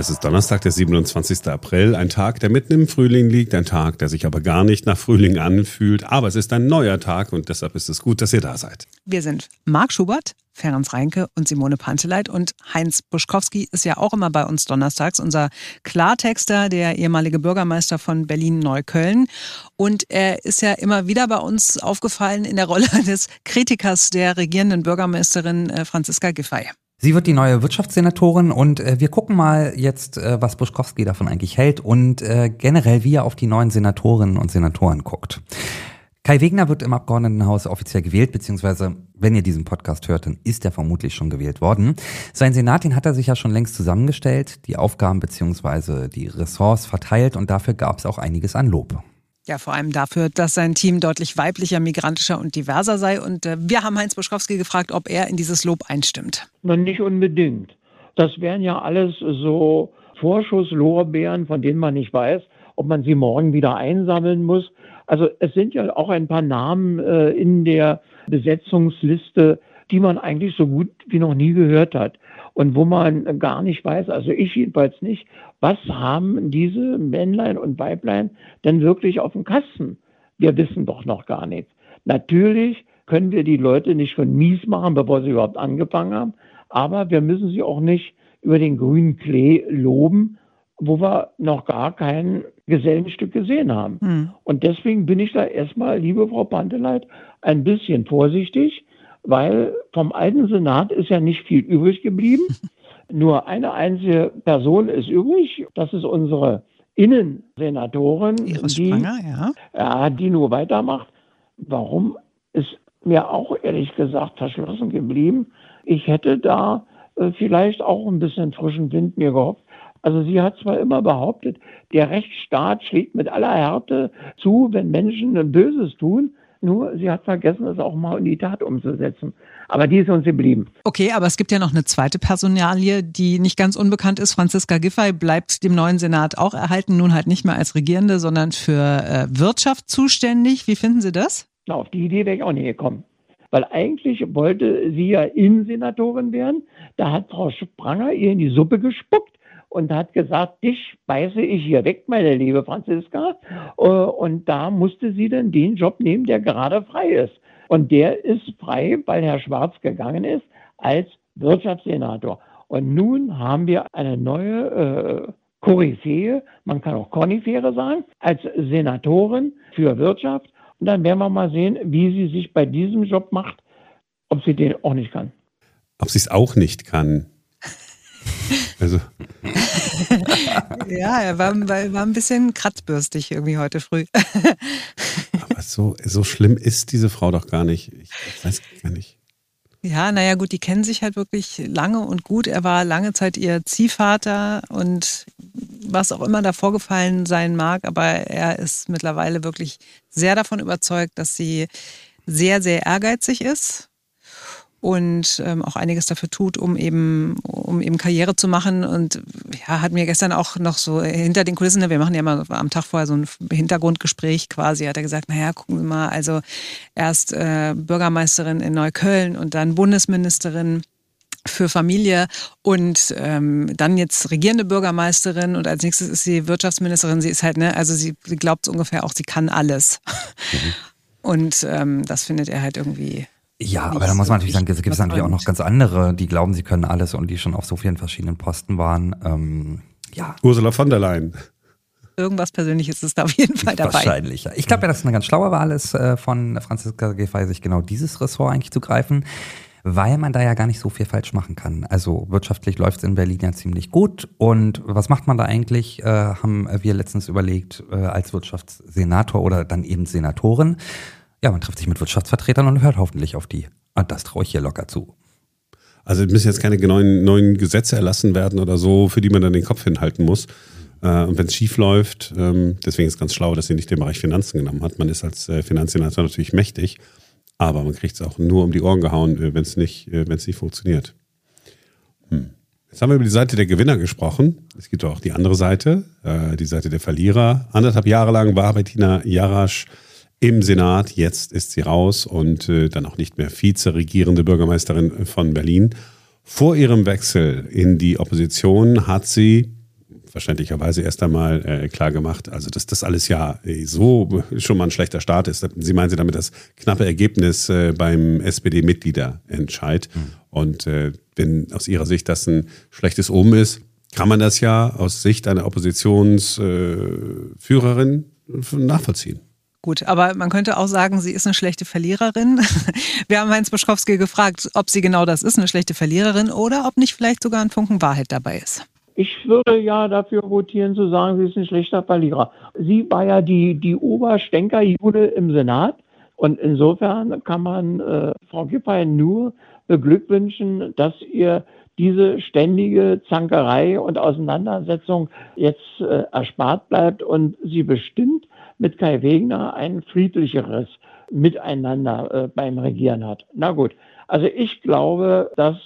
Es ist Donnerstag, der 27. April, ein Tag, der mitten im Frühling liegt, ein Tag, der sich aber gar nicht nach Frühling anfühlt, aber es ist ein neuer Tag und deshalb ist es gut, dass ihr da seid. Wir sind Marc Schubert, Ferenc Reinke und Simone Panteleit und Heinz Buschkowski ist ja auch immer bei uns donnerstags, unser Klartexter, der ehemalige Bürgermeister von Berlin-Neukölln und er ist ja immer wieder bei uns aufgefallen in der Rolle des Kritikers der regierenden Bürgermeisterin äh, Franziska Giffey. Sie wird die neue Wirtschaftssenatorin und äh, wir gucken mal jetzt, äh, was Buschkowski davon eigentlich hält und äh, generell, wie er auf die neuen Senatorinnen und Senatoren guckt. Kai Wegner wird im Abgeordnetenhaus offiziell gewählt, beziehungsweise wenn ihr diesen Podcast hört, dann ist er vermutlich schon gewählt worden. Sein Senat, den hat er sich ja schon längst zusammengestellt, die Aufgaben beziehungsweise die Ressorts verteilt und dafür gab es auch einiges an Lob. Ja, vor allem dafür, dass sein Team deutlich weiblicher, migrantischer und diverser sei. Und äh, wir haben Heinz Buschkowski gefragt, ob er in dieses Lob einstimmt. Nicht unbedingt. Das wären ja alles so Vorschusslorbeeren, von denen man nicht weiß, ob man sie morgen wieder einsammeln muss. Also es sind ja auch ein paar Namen äh, in der Besetzungsliste, die man eigentlich so gut wie noch nie gehört hat und wo man gar nicht weiß, also ich jedenfalls nicht, was haben diese Männlein und Weiblein denn wirklich auf dem Kasten? Wir wissen doch noch gar nichts. Natürlich können wir die Leute nicht schon mies machen, bevor sie überhaupt angefangen haben, aber wir müssen sie auch nicht über den grünen Klee loben, wo wir noch gar kein Gesellenstück gesehen haben. Hm. Und deswegen bin ich da erstmal, liebe Frau Panteleit, ein bisschen vorsichtig weil vom alten Senat ist ja nicht viel übrig geblieben. Nur eine einzige Person ist übrig. Das ist unsere Innensenatorin, die, ja. ja, die nur weitermacht. Warum ist mir auch ehrlich gesagt verschlossen geblieben? Ich hätte da äh, vielleicht auch ein bisschen frischen Wind mir gehofft. Also sie hat zwar immer behauptet, der Rechtsstaat schlägt mit aller Härte zu, wenn Menschen ein Böses tun, nur sie hat vergessen, es auch mal in die Tat umzusetzen. Aber die ist uns geblieben. Okay, aber es gibt ja noch eine zweite Personalie, die nicht ganz unbekannt ist. Franziska Giffey bleibt dem neuen Senat auch erhalten, nun halt nicht mehr als Regierende, sondern für äh, Wirtschaft zuständig. Wie finden Sie das? Na, auf die Idee wäre ich auch nicht gekommen. Weil eigentlich wollte sie ja Innensenatorin werden. Da hat Frau Spranger ihr in die Suppe gespuckt und hat gesagt, dich beiße ich hier weg, meine liebe Franziska. Äh, und da musste sie dann den Job nehmen, der gerade frei ist. Und der ist frei, weil Herr Schwarz gegangen ist als Wirtschaftssenator. Und nun haben wir eine neue äh, Koryphäe, man kann auch Konifere sagen, als Senatorin für Wirtschaft. Und dann werden wir mal sehen, wie sie sich bei diesem Job macht, ob sie den auch nicht kann. Ob sie es auch nicht kann. Also. ja, er war, war, ein bisschen kratzbürstig irgendwie heute früh. Aber so, so schlimm ist diese Frau doch gar nicht. Ich, ich weiß gar nicht. Ja, naja, gut, die kennen sich halt wirklich lange und gut. Er war lange Zeit ihr Ziehvater und was auch immer da vorgefallen sein mag, aber er ist mittlerweile wirklich sehr davon überzeugt, dass sie sehr, sehr ehrgeizig ist und ähm, auch einiges dafür tut, um eben, um eben Karriere zu machen. Und ja, hat mir gestern auch noch so hinter den Kulissen, ne, wir machen ja immer am Tag vorher so ein Hintergrundgespräch quasi, hat er gesagt, naja, gucken Sie mal, also erst äh, Bürgermeisterin in Neukölln und dann Bundesministerin für Familie und ähm, dann jetzt regierende Bürgermeisterin und als nächstes ist sie Wirtschaftsministerin. Sie ist halt, ne, also sie, sie glaubt ungefähr auch, sie kann alles. Mhm. Und ähm, das findet er halt irgendwie ja, aber da muss man natürlich sagen, es gibt natürlich auch noch ganz andere, die glauben, sie können alles und die schon auf so vielen verschiedenen Posten waren. Ähm, ja. Ursula von der Leyen. Irgendwas Persönliches ist da auf jeden Fall dabei. Wahrscheinlich. Ja. Ich glaube ja, dass es eine ganz schlaue Wahl ist, äh, von Franziska Giffey, sich genau dieses Ressort eigentlich zu greifen, weil man da ja gar nicht so viel falsch machen kann. Also wirtschaftlich läuft es in Berlin ja ziemlich gut. Und was macht man da eigentlich? Äh, haben wir letztens überlegt, äh, als Wirtschaftssenator oder dann eben Senatorin ja, man trifft sich mit Wirtschaftsvertretern und hört hoffentlich auf die. Und das traue ich hier locker zu. Also es müssen jetzt keine neuen, neuen Gesetze erlassen werden oder so, für die man dann den Kopf hinhalten muss. Äh, und wenn es schief läuft, ähm, deswegen ist es ganz schlau, dass sie nicht den Bereich Finanzen genommen hat. Man ist als äh, Finanzsenator natürlich mächtig, aber man kriegt es auch nur um die Ohren gehauen, äh, wenn es nicht, nicht funktioniert. Hm. Jetzt haben wir über die Seite der Gewinner gesprochen. Es gibt auch die andere Seite, die Seite der Verlierer. Anderthalb Jahre lang war Bettina Jarasch im Senat. Jetzt ist sie raus und äh, dann auch nicht mehr Vize-regierende Bürgermeisterin von Berlin. Vor ihrem Wechsel in die Opposition hat sie verständlicherweise erst einmal äh, klar gemacht, also dass das alles ja äh, so schon mal ein schlechter Start ist. Sie meinen Sie damit das knappe Ergebnis äh, beim SPD-Mitgliederentscheid. Mhm. Und äh, wenn aus Ihrer Sicht das ein schlechtes Omen ist, kann man das ja aus Sicht einer Oppositionsführerin äh, nachvollziehen. Gut, aber man könnte auch sagen, sie ist eine schlechte Verliererin. Wir haben Heinz Buschkowski gefragt, ob sie genau das ist, eine schlechte Verliererin, oder ob nicht vielleicht sogar ein Funken Wahrheit dabei ist. Ich würde ja dafür votieren, zu sagen, sie ist ein schlechter Verlierer. Sie war ja die, die Oberstenkerjude im Senat. Und insofern kann man äh, Frau Giffey nur beglückwünschen, dass ihr diese ständige Zankerei und Auseinandersetzung jetzt äh, erspart bleibt und sie bestimmt mit Kai Wegner ein friedlicheres Miteinander äh, beim Regieren hat. Na gut, also ich glaube, dass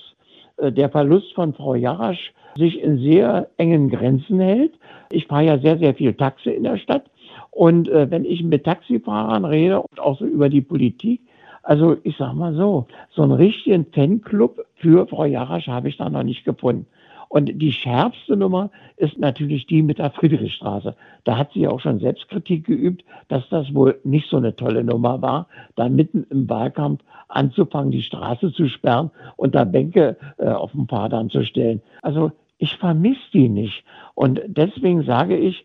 äh, der Verlust von Frau Jarasch sich in sehr engen Grenzen hält. Ich fahre ja sehr, sehr viel Taxi in der Stadt. Und äh, wenn ich mit Taxifahrern rede und auch so über die Politik, also ich sag mal so, so einen richtigen Fanclub für Frau Jarasch habe ich da noch nicht gefunden. Und die schärfste Nummer ist natürlich die mit der Friedrichstraße. Da hat sie auch schon Selbstkritik geübt, dass das wohl nicht so eine tolle Nummer war, da mitten im Wahlkampf anzufangen, die Straße zu sperren und da Bänke äh, auf den Fahrern zu stellen. Also ich vermisse die nicht. Und deswegen sage ich,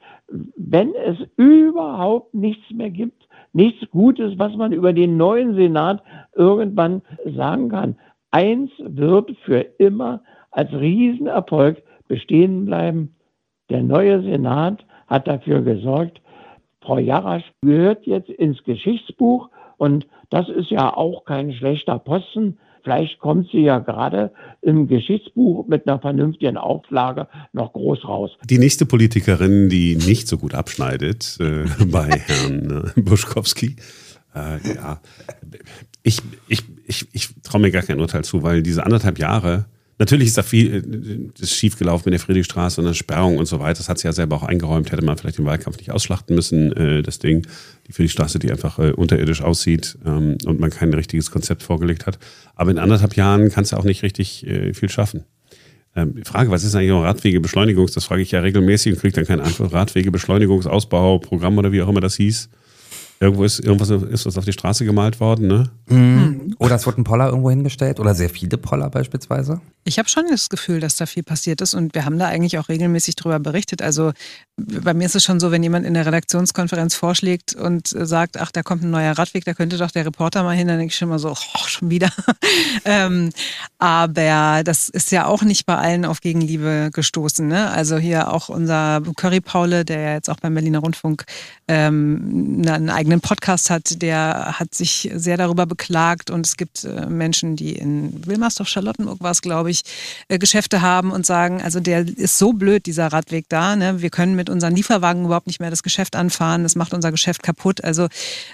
wenn es überhaupt nichts mehr gibt, nichts Gutes, was man über den neuen Senat irgendwann sagen kann, eins wird für immer als Riesenerfolg bestehen bleiben. Der neue Senat hat dafür gesorgt, Frau Jarasch gehört jetzt ins Geschichtsbuch und das ist ja auch kein schlechter Posten. Vielleicht kommt sie ja gerade im Geschichtsbuch mit einer vernünftigen Auflage noch groß raus. Die nächste Politikerin, die nicht so gut abschneidet äh, bei Herrn äh, Buschkowski, äh, ja, ich, ich, ich, ich traue mir gar kein Urteil zu, weil diese anderthalb Jahre Natürlich ist da viel äh, ist schiefgelaufen mit der Friedrichstraße und der Sperrung und so weiter. Das hat sie ja selber auch eingeräumt. Hätte man vielleicht den Wahlkampf nicht ausschlachten müssen, äh, das Ding. Die Friedrichstraße, die einfach äh, unterirdisch aussieht ähm, und man kein richtiges Konzept vorgelegt hat. Aber in anderthalb Jahren kannst du auch nicht richtig äh, viel schaffen. Ähm, die Frage, was ist eigentlich noch Radwegebeschleunigungs? Das frage ich ja regelmäßig und kriege dann keine Antwort. Radwegebeschleunigungsausbau, oder wie auch immer das hieß. Irgendwo ist irgendwas ist was auf die Straße gemalt worden, ne? Mhm. Oder es wurde ein Poller irgendwo hingestellt oder sehr viele Poller beispielsweise. Ich habe schon das Gefühl, dass da viel passiert ist und wir haben da eigentlich auch regelmäßig darüber berichtet. Also bei mir ist es schon so, wenn jemand in der Redaktionskonferenz vorschlägt und sagt, ach, da kommt ein neuer Radweg, da könnte doch der Reporter mal hin, dann denke ich schon mal so, oh, schon wieder. ähm, aber das ist ja auch nicht bei allen auf Gegenliebe gestoßen. Ne? Also hier auch unser Curry Paule, der ja jetzt auch beim Berliner Rundfunk ähm, einen eigenen Podcast hat, der hat sich sehr darüber beklagt und es gibt äh, Menschen, die in Wilmersdorf, Charlottenburg war es, glaube ich, äh, Geschäfte haben und sagen, also der ist so blöd, dieser Radweg da, ne? wir können mit unseren Lieferwagen überhaupt nicht mehr das Geschäft anfahren, das macht unser Geschäft kaputt. Also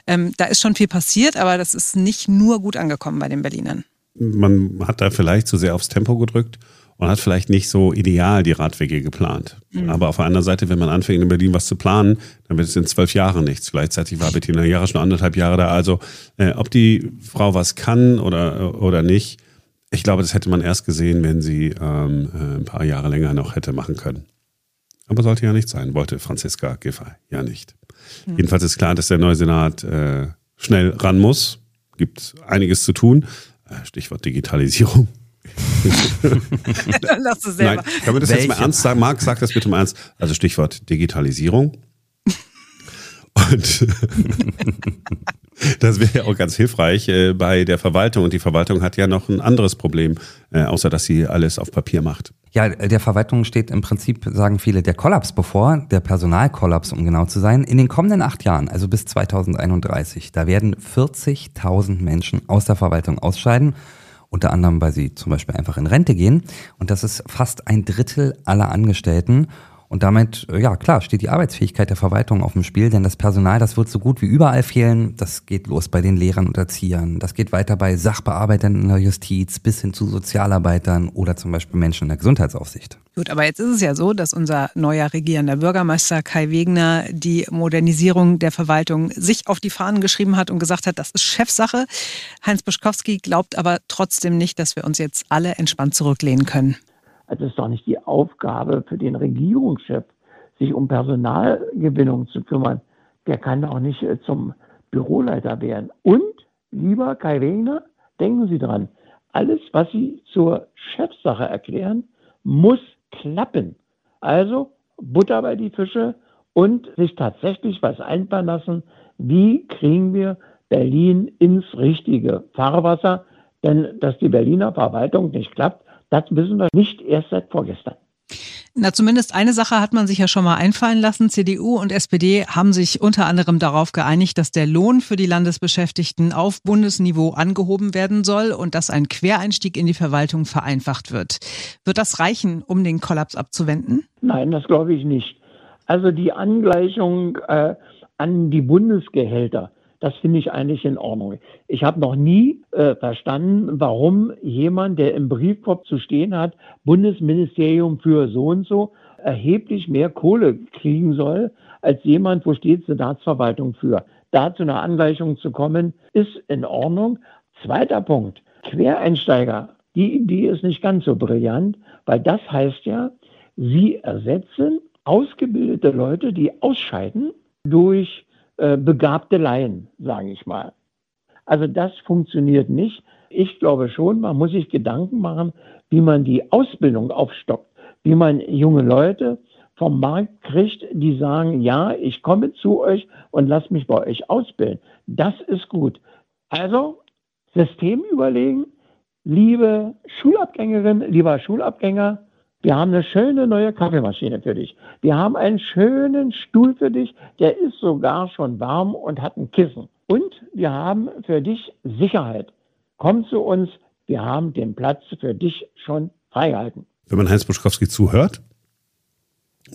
ähm, da ist schon viel passiert, aber das ist nicht nur gut angekommen bei den Berlinern. Man hat da vielleicht zu sehr aufs Tempo gedrückt und hat vielleicht nicht so ideal die Radwege geplant. Mhm. Aber auf der anderen Seite, wenn man anfängt in Berlin was zu planen, dann wird es in zwölf Jahren nichts. Gleichzeitig war Bettina Jahre schon anderthalb Jahre da. Also äh, ob die Frau was kann oder, oder nicht, ich glaube, das hätte man erst gesehen, wenn sie ähm, äh, ein paar Jahre länger noch hätte machen können. Aber sollte ja nicht sein, wollte Franziska Giffey ja nicht. Mhm. Jedenfalls ist klar, dass der neue Senat äh, schnell ran muss. Gibt einiges zu tun. Äh, Stichwort Digitalisierung. Lass es selber. Nein, kann man das Welche? jetzt mal ernst sagen? Marc, sag das bitte mal ernst. Also Stichwort Digitalisierung. Und das wäre ja auch ganz hilfreich äh, bei der Verwaltung. Und die Verwaltung hat ja noch ein anderes Problem, äh, außer dass sie alles auf Papier macht. Ja, der Verwaltung steht im Prinzip, sagen viele, der Kollaps bevor, der Personalkollaps, um genau zu sein. In den kommenden acht Jahren, also bis 2031, da werden 40.000 Menschen aus der Verwaltung ausscheiden unter anderem, weil sie zum Beispiel einfach in Rente gehen. Und das ist fast ein Drittel aller Angestellten. Und damit, äh, ja klar, steht die Arbeitsfähigkeit der Verwaltung auf dem Spiel, denn das Personal, das wird so gut wie überall fehlen. Das geht los bei den Lehrern und Erziehern, das geht weiter bei Sachbearbeitern in der Justiz bis hin zu Sozialarbeitern oder zum Beispiel Menschen in der Gesundheitsaufsicht. Gut, aber jetzt ist es ja so, dass unser neuer regierender Bürgermeister Kai Wegner die Modernisierung der Verwaltung sich auf die Fahnen geschrieben hat und gesagt hat, das ist Chefsache. Heinz Buschkowski glaubt aber trotzdem nicht, dass wir uns jetzt alle entspannt zurücklehnen können. Es ist doch nicht die Aufgabe für den Regierungschef, sich um Personalgewinnung zu kümmern, der kann auch nicht äh, zum Büroleiter werden. Und, lieber Kai Wegner, denken Sie dran, alles, was Sie zur Chefsache erklären, muss klappen. Also Butter bei die Fische und sich tatsächlich was einfallen lassen, wie kriegen wir Berlin ins richtige Fahrwasser. Denn dass die Berliner Verwaltung nicht klappt, das wissen wir nicht erst seit vorgestern. Na, zumindest eine Sache hat man sich ja schon mal einfallen lassen. CDU und SPD haben sich unter anderem darauf geeinigt, dass der Lohn für die Landesbeschäftigten auf Bundesniveau angehoben werden soll und dass ein Quereinstieg in die Verwaltung vereinfacht wird. Wird das reichen, um den Kollaps abzuwenden? Nein, das glaube ich nicht. Also die Angleichung äh, an die Bundesgehälter, das finde ich eigentlich in Ordnung. Ich habe noch nie äh, verstanden, warum jemand, der im Briefkopf zu stehen hat, Bundesministerium für so und so, erheblich mehr Kohle kriegen soll, als jemand, wo steht Senatsverwaltung für. Da zu einer Angleichung zu kommen, ist in Ordnung. Zweiter Punkt, Quereinsteiger. Die Idee ist nicht ganz so brillant, weil das heißt ja, sie ersetzen ausgebildete Leute, die ausscheiden durch äh, begabte Laien, sage ich mal. Also das funktioniert nicht. Ich glaube schon, man muss sich Gedanken machen, wie man die Ausbildung aufstockt, wie man junge Leute vom Markt kriegt, die sagen, ja, ich komme zu euch und lass mich bei euch ausbilden. Das ist gut. Also System überlegen, liebe Schulabgängerin, lieber Schulabgänger, wir haben eine schöne neue Kaffeemaschine für dich. Wir haben einen schönen Stuhl für dich, der ist sogar schon warm und hat ein Kissen. Und wir haben für dich Sicherheit. Komm zu uns, wir haben den Platz für dich schon freigehalten. Wenn man Heinz Buschkowski zuhört,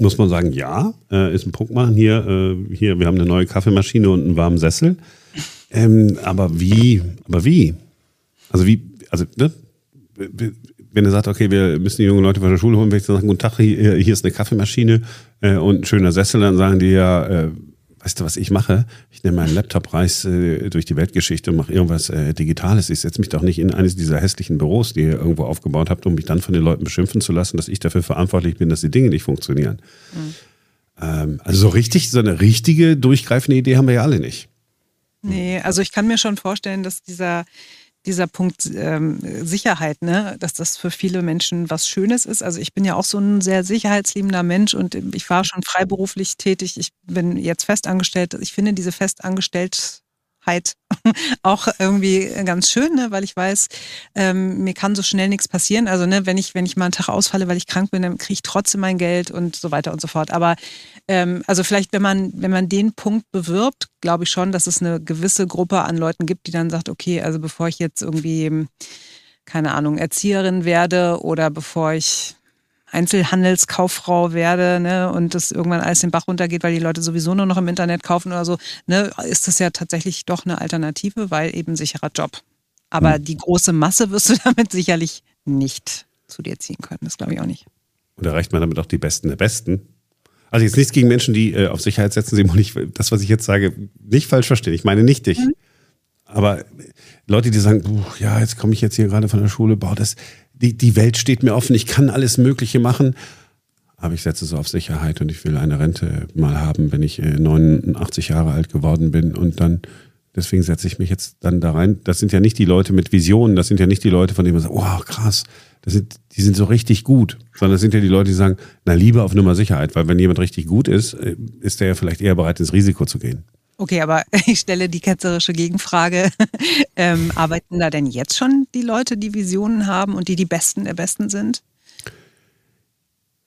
muss man sagen, ja, äh, ist ein Punkt machen. Hier, äh, hier, wir haben eine neue Kaffeemaschine und einen warmen Sessel. Ähm, aber wie, aber wie? Also wie, also, ne? Wenn er sagt, okay, wir müssen die jungen Leute von der Schule holen, wenn ich sagen, guten Tag, hier, hier ist eine Kaffeemaschine äh, und ein schöner Sessel, dann sagen die ja, äh, weißt du, was ich mache? Ich nehme meinen Laptop, reis äh, durch die Weltgeschichte und mache irgendwas äh, Digitales. Ich setze mich doch nicht in eines dieser hässlichen Büros, die ihr irgendwo aufgebaut habt, um mich dann von den Leuten beschimpfen zu lassen, dass ich dafür verantwortlich bin, dass die Dinge nicht funktionieren. Mhm. Ähm, also so richtig, so eine richtige, durchgreifende Idee haben wir ja alle nicht. Nee, also ich kann mir schon vorstellen, dass dieser dieser Punkt ähm, Sicherheit, ne, dass das für viele Menschen was Schönes ist. Also ich bin ja auch so ein sehr sicherheitsliebender Mensch und ich war schon freiberuflich tätig. Ich bin jetzt festangestellt. Ich finde diese Festangestellt Halt auch irgendwie ganz schön, ne? weil ich weiß, ähm, mir kann so schnell nichts passieren. Also ne, wenn ich wenn ich mal einen Tag ausfalle, weil ich krank bin, dann kriege ich trotzdem mein Geld und so weiter und so fort. Aber ähm, also vielleicht, wenn man wenn man den Punkt bewirbt, glaube ich schon, dass es eine gewisse Gruppe an Leuten gibt, die dann sagt, okay, also bevor ich jetzt irgendwie keine Ahnung Erzieherin werde oder bevor ich Einzelhandelskauffrau werde ne, und das irgendwann alles den Bach runtergeht, weil die Leute sowieso nur noch im Internet kaufen oder so, ne, ist das ja tatsächlich doch eine Alternative, weil eben sicherer Job. Aber mhm. die große Masse wirst du damit sicherlich nicht zu dir ziehen können. Das glaube ich auch nicht. Und erreicht man damit auch die Besten der Besten? Also jetzt nichts gegen Menschen, die äh, auf Sicherheit setzen, Simon, nicht, das, was ich jetzt sage, nicht falsch verstehen. Ich meine nicht dich. Mhm. Aber Leute, die sagen, ja, jetzt komme ich jetzt hier gerade von der Schule, boah, das, die, die Welt steht mir offen, ich kann alles Mögliche machen. Aber ich setze so auf Sicherheit und ich will eine Rente mal haben, wenn ich 89 äh, Jahre alt geworden bin und dann, deswegen setze ich mich jetzt dann da rein. Das sind ja nicht die Leute mit Visionen, das sind ja nicht die Leute, von denen man sagt, oh krass, das sind, die sind so richtig gut, sondern das sind ja die Leute, die sagen, na lieber auf Nummer Sicherheit, weil wenn jemand richtig gut ist, äh, ist der ja vielleicht eher bereit, ins Risiko zu gehen. Okay, aber ich stelle die ketzerische Gegenfrage. Ähm, arbeiten da denn jetzt schon die Leute, die Visionen haben und die die Besten der Besten sind?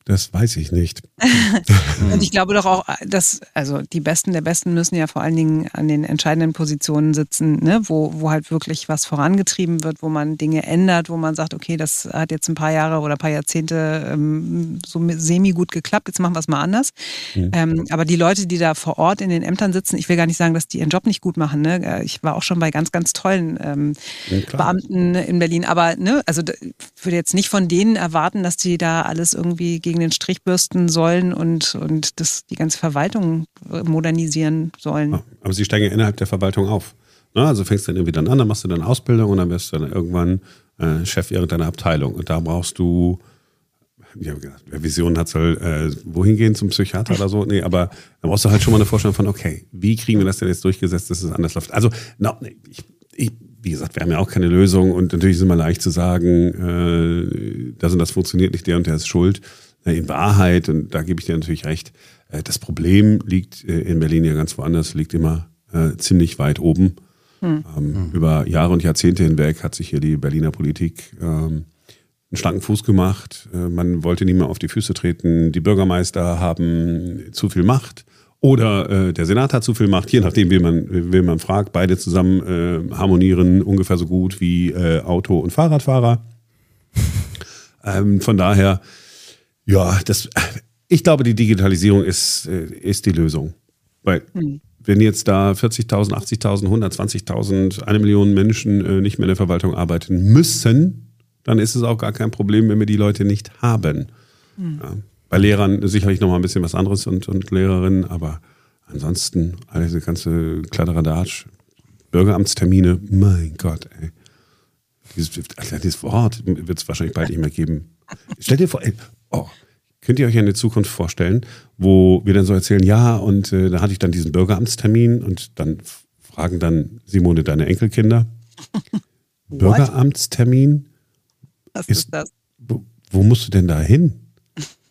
Das weiß ich nicht. und ich glaube doch auch, dass, also die Besten der Besten müssen ja vor allen Dingen an den entscheidenden Positionen sitzen, ne? wo, wo halt wirklich was vorangetrieben wird, wo man Dinge ändert, wo man sagt, okay, das hat jetzt ein paar Jahre oder ein paar Jahrzehnte ähm, so semi gut geklappt, jetzt machen wir es mal anders. Mhm. Ähm, aber die Leute, die da vor Ort in den Ämtern sitzen, ich will gar nicht sagen, dass die ihren Job nicht gut machen. Ne? Ich war auch schon bei ganz, ganz tollen ähm, ja, Beamten in Berlin. Aber ne, also ich würde jetzt nicht von denen erwarten, dass die da alles irgendwie gegen gegen den Strich bürsten sollen und, und das, die ganze Verwaltung modernisieren sollen. Aber sie steigen ja innerhalb der Verwaltung auf. Ne? Also fängst du dann irgendwie dann an, dann machst du dann Ausbildung und dann wirst du dann irgendwann äh, Chef irgendeiner Abteilung. Und da brauchst du ich habe gedacht, wer Visionen hat, soll äh, wohin gehen zum Psychiater oder so. Nee, aber da brauchst du halt schon mal eine Vorstellung von, okay, wie kriegen wir das denn jetzt durchgesetzt, dass es anders läuft? Also, no, ich, ich, wie gesagt, wir haben ja auch keine Lösung und natürlich ist es immer leicht zu sagen, äh, das und das funktioniert nicht, der und der ist schuld. Äh, in Wahrheit, und da gebe ich dir natürlich recht, äh, das Problem liegt äh, in Berlin ja ganz woanders, liegt immer äh, ziemlich weit oben. Hm. Ähm, über Jahre und Jahrzehnte hinweg hat sich hier die Berliner Politik ähm, einen schlanken Fuß gemacht. Äh, man wollte nie mehr auf die Füße treten. Die Bürgermeister haben zu viel Macht oder äh, der Senat hat zu viel Macht, je nachdem, wen man, wen man fragt. Beide zusammen äh, harmonieren ungefähr so gut wie Auto- und Fahrradfahrer. ähm, von daher, ja, das, ich glaube, die Digitalisierung ist, äh, ist die Lösung. Weil hm. wenn jetzt da 40.000, 80.000, 120.000, eine Million Menschen äh, nicht mehr in der Verwaltung arbeiten müssen, dann ist es auch gar kein Problem, wenn wir die Leute nicht haben. Mhm. Ja, bei Lehrern sicherlich noch mal ein bisschen was anderes und, und Lehrerinnen, aber ansonsten all diese ganze Kladderadatsch, Bürgeramtstermine, mein Gott, ey. Dieses, dieses Wort wird es wahrscheinlich bald nicht mehr geben. Stell dir vor, ey, oh, könnt ihr euch eine Zukunft vorstellen, wo wir dann so erzählen, ja, und äh, da hatte ich dann diesen Bürgeramtstermin und dann fragen dann Simone deine Enkelkinder, Bürgeramtstermin? Was ist, ist das? Wo, wo, musst du denn da hin?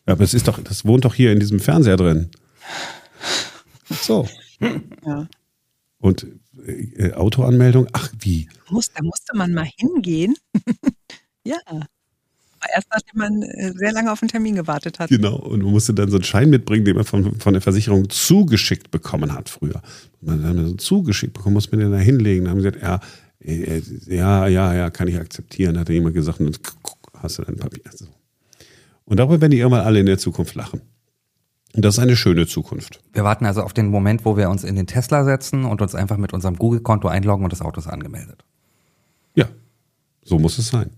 Aber es ist doch, das wohnt doch hier in diesem Fernseher drin. So. Ja. Und äh, Autoanmeldung, ach wie? Muss, da musste man mal hingehen. ja. Aber erst nachdem man äh, sehr lange auf einen Termin gewartet hat. Genau, und man musste dann so einen Schein mitbringen, den man von, von der Versicherung zugeschickt bekommen hat früher. Man hat so zugeschickt bekommen, muss man den da hinlegen. Da haben sie gesagt, ja, äh, ja, ja, ja, kann ich akzeptieren, hat jemand gesagt. Und hast du dein Papier. Und darüber werden die irgendwann alle in der Zukunft lachen. Und das ist eine schöne Zukunft. Wir warten also auf den Moment, wo wir uns in den Tesla setzen und uns einfach mit unserem Google-Konto einloggen und das Auto ist angemeldet. Ja, so muss es sein.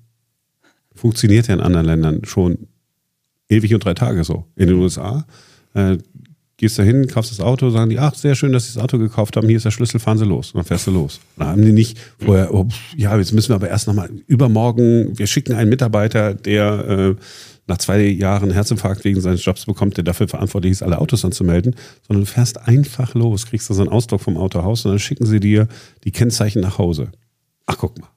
Funktioniert ja in anderen Ländern schon ewig und drei Tage so. In den USA äh, gehst da hin, kaufst das Auto, sagen die, ach, sehr schön, dass sie das Auto gekauft haben, hier ist der Schlüssel, fahren sie los. Und dann fährst du los. Da haben die nicht vorher, oh, ja, jetzt müssen wir aber erst nochmal übermorgen, wir schicken einen Mitarbeiter, der äh, nach zwei Jahren Herzinfarkt wegen seines Jobs bekommt, der dafür verantwortlich ist, alle Autos anzumelden, sondern du fährst einfach los, kriegst da so einen Ausdruck vom Autohaus und dann schicken sie dir die Kennzeichen nach Hause. Ach, guck mal.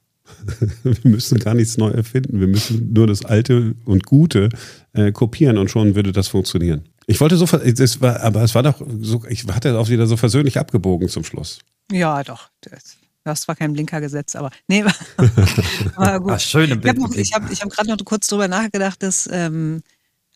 wir müssen gar nichts neu erfinden. Wir müssen nur das Alte und Gute äh, kopieren und schon würde das funktionieren. Ich wollte so, es war, aber es war doch so, ich hatte auch wieder so versöhnlich abgebogen zum Schluss. Ja, doch. Das, das war kein Blinkergesetz, aber nee, war gut. Ach, schön im Ich habe hab, hab gerade noch kurz drüber nachgedacht, dass ähm,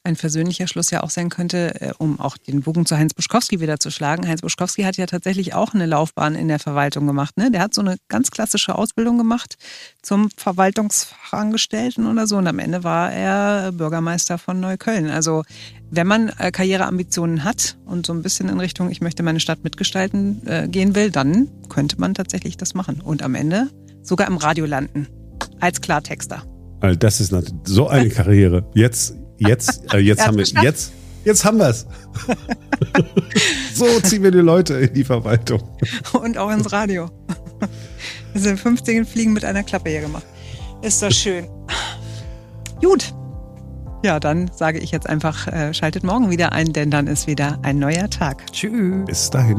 ein versöhnlicher Schluss ja auch sein könnte, äh, um auch den Bogen zu Heinz Buschkowski wieder zu schlagen. Heinz Buschkowski hat ja tatsächlich auch eine Laufbahn in der Verwaltung gemacht. Ne? Der hat so eine ganz klassische Ausbildung gemacht zum Verwaltungsfachangestellten oder so. Und am Ende war er Bürgermeister von Neukölln. Also wenn man äh, Karriereambitionen hat und so ein bisschen in Richtung, ich möchte meine Stadt mitgestalten äh, gehen will, dann könnte man tatsächlich das machen. Und am Ende sogar im Radio landen. Als Klartexter. Das ist so eine Karriere. Jetzt Jetzt, äh, jetzt haben wir, jetzt, jetzt haben wir es. so ziehen wir die Leute in die Verwaltung. Und auch ins Radio. Wir sind 15 Fliegen mit einer Klappe hier gemacht. Ist das schön. Gut. Ja, dann sage ich jetzt einfach, äh, schaltet morgen wieder ein, denn dann ist wieder ein neuer Tag. Tschüss. Bis dahin.